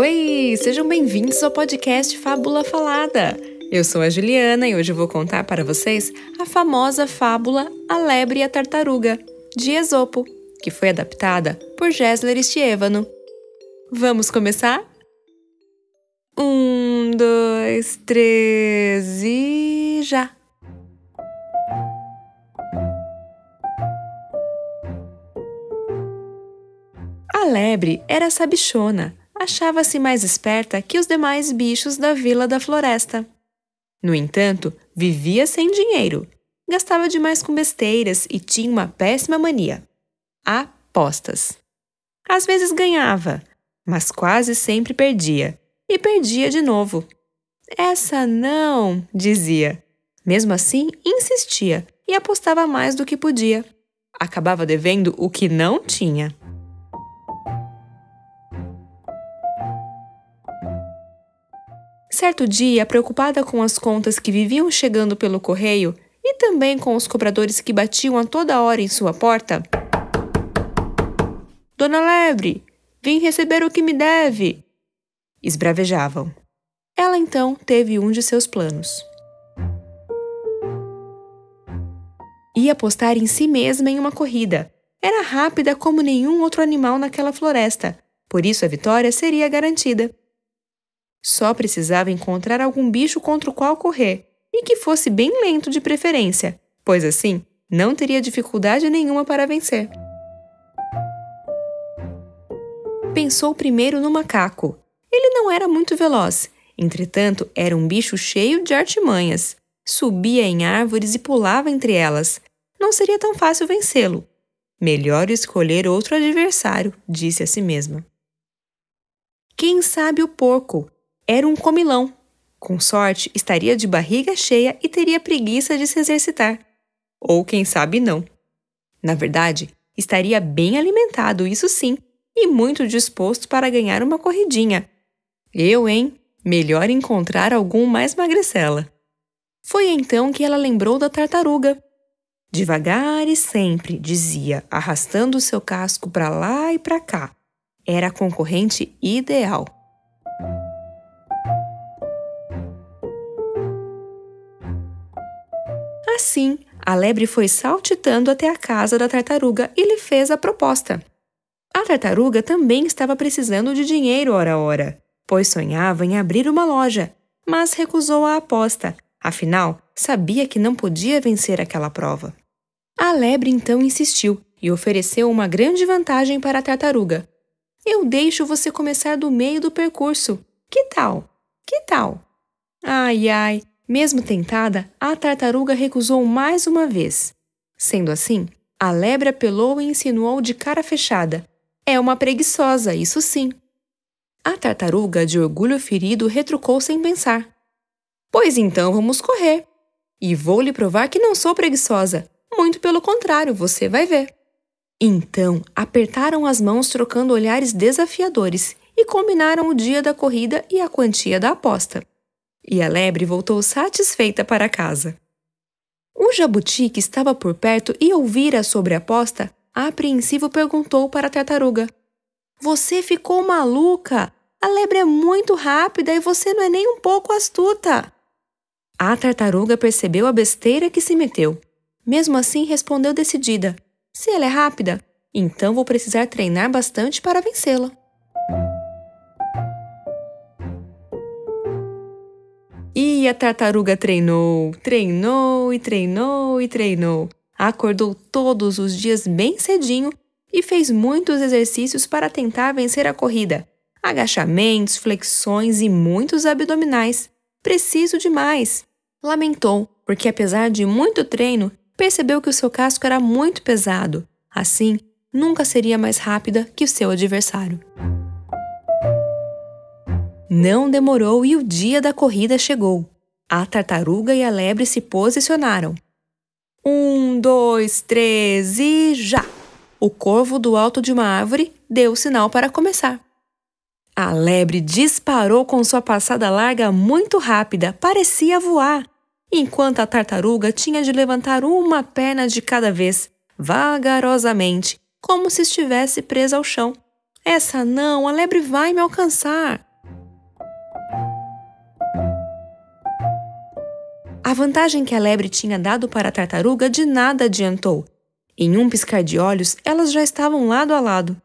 Oi, sejam bem-vindos ao podcast Fábula Falada. Eu sou a Juliana e hoje vou contar para vocês a famosa fábula A Lebre e a Tartaruga, de Esopo, que foi adaptada por Gessler Estievano. Vamos começar? Um, dois, três e já! A lebre era sabichona, achava-se mais esperta que os demais bichos da vila da floresta. No entanto, vivia sem dinheiro, gastava demais com besteiras e tinha uma péssima mania: apostas. Às vezes ganhava, mas quase sempre perdia, e perdia de novo. Essa não, dizia. Mesmo assim, insistia e apostava mais do que podia. Acabava devendo o que não tinha. Certo dia, preocupada com as contas que viviam chegando pelo correio e também com os cobradores que batiam a toda hora em sua porta. Dona Lebre, vim receber o que me deve! Esbravejavam. Ela então teve um de seus planos. Ia apostar em si mesma em uma corrida. Era rápida como nenhum outro animal naquela floresta, por isso a vitória seria garantida. Só precisava encontrar algum bicho contra o qual correr, e que fosse bem lento de preferência, pois assim não teria dificuldade nenhuma para vencer. Pensou primeiro no macaco. Ele não era muito veloz, entretanto, era um bicho cheio de artimanhas. Subia em árvores e pulava entre elas. Não seria tão fácil vencê-lo. Melhor escolher outro adversário, disse a si mesma. Quem sabe o porco? Era um comilão. Com sorte, estaria de barriga cheia e teria preguiça de se exercitar. Ou quem sabe não. Na verdade, estaria bem alimentado, isso sim, e muito disposto para ganhar uma corridinha. Eu, hein? Melhor encontrar algum mais magricela. Foi então que ela lembrou da tartaruga. Devagar e sempre, dizia, arrastando seu casco para lá e para cá. Era a concorrente ideal. Assim, a lebre foi saltitando até a casa da tartaruga e lhe fez a proposta. A tartaruga também estava precisando de dinheiro ora ora, pois sonhava em abrir uma loja, mas recusou a aposta, afinal, sabia que não podia vencer aquela prova. A lebre então insistiu e ofereceu uma grande vantagem para a tartaruga. Eu deixo você começar do meio do percurso. Que tal? Que tal? Ai, ai, mesmo tentada, a tartaruga recusou mais uma vez. Sendo assim, a lebre apelou e insinuou de cara fechada: É uma preguiçosa, isso sim. A tartaruga, de orgulho ferido, retrucou sem pensar: Pois então vamos correr. E vou lhe provar que não sou preguiçosa. Muito pelo contrário, você vai ver. Então apertaram as mãos trocando olhares desafiadores e combinaram o dia da corrida e a quantia da aposta e a lebre voltou satisfeita para casa. O jabuti, que estava por perto e ouvira sobre a aposta, apreensivo perguntou para a tartaruga: Você ficou maluca? A lebre é muito rápida e você não é nem um pouco astuta. A tartaruga percebeu a besteira que se meteu. Mesmo assim, respondeu decidida: Se ela é rápida, então vou precisar treinar bastante para vencê-la. E a tartaruga treinou, treinou e treinou e treinou. Acordou todos os dias bem cedinho e fez muitos exercícios para tentar vencer a corrida. Agachamentos, flexões e muitos abdominais. Preciso demais. Lamentou, porque apesar de muito treino, percebeu que o seu casco era muito pesado. Assim, nunca seria mais rápida que o seu adversário. Não demorou e o dia da corrida chegou. A tartaruga e a lebre se posicionaram. Um, dois, três e já! O corvo do alto de uma árvore deu o sinal para começar. A lebre disparou com sua passada larga muito rápida, parecia voar, enquanto a tartaruga tinha de levantar uma perna de cada vez, vagarosamente, como se estivesse presa ao chão. Essa não, a lebre vai me alcançar! A vantagem que a lebre tinha dado para a tartaruga de nada adiantou. Em um piscar de olhos, elas já estavam lado a lado.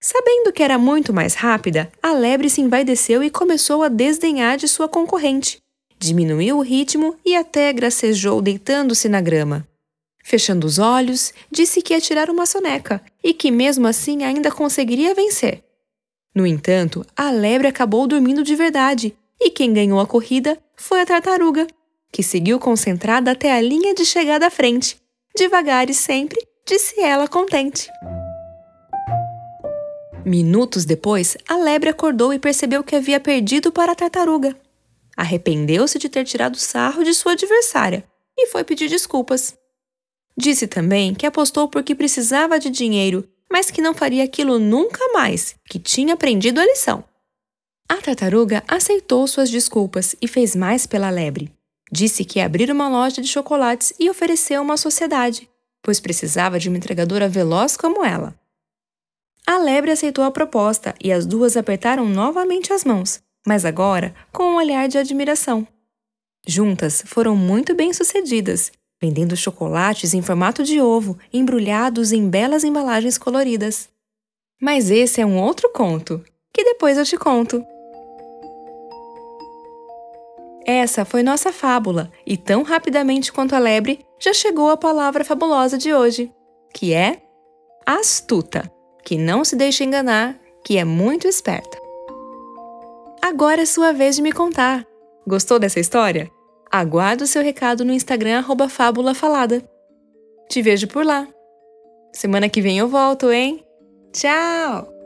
Sabendo que era muito mais rápida, a lebre se envaideceu e começou a desdenhar de sua concorrente. Diminuiu o ritmo e até gracejou deitando-se na grama. Fechando os olhos, disse que ia tirar uma soneca e que mesmo assim ainda conseguiria vencer. No entanto, a lebre acabou dormindo de verdade e quem ganhou a corrida foi a tartaruga, que seguiu concentrada até a linha de chegada à frente. Devagar e sempre, disse ela contente. Minutos depois, a lebre acordou e percebeu que havia perdido para a tartaruga. Arrependeu-se de ter tirado sarro de sua adversária e foi pedir desculpas. Disse também que apostou porque precisava de dinheiro, mas que não faria aquilo nunca mais, que tinha aprendido a lição. A tartaruga aceitou suas desculpas e fez mais pela lebre. Disse que ia abrir uma loja de chocolates e ofereceu uma sociedade, pois precisava de uma entregadora veloz como ela. A lebre aceitou a proposta e as duas apertaram novamente as mãos, mas agora com um olhar de admiração. Juntas foram muito bem-sucedidas vendendo chocolates em formato de ovo, embrulhados em belas embalagens coloridas. Mas esse é um outro conto, que depois eu te conto. Essa foi nossa fábula, e tão rapidamente quanto a lebre, já chegou a palavra fabulosa de hoje, que é astuta, que não se deixa enganar, que é muito esperta. Agora é sua vez de me contar. Gostou dessa história? Aguardo seu recado no Instagram Fábula Falada. Te vejo por lá. Semana que vem eu volto, hein? Tchau!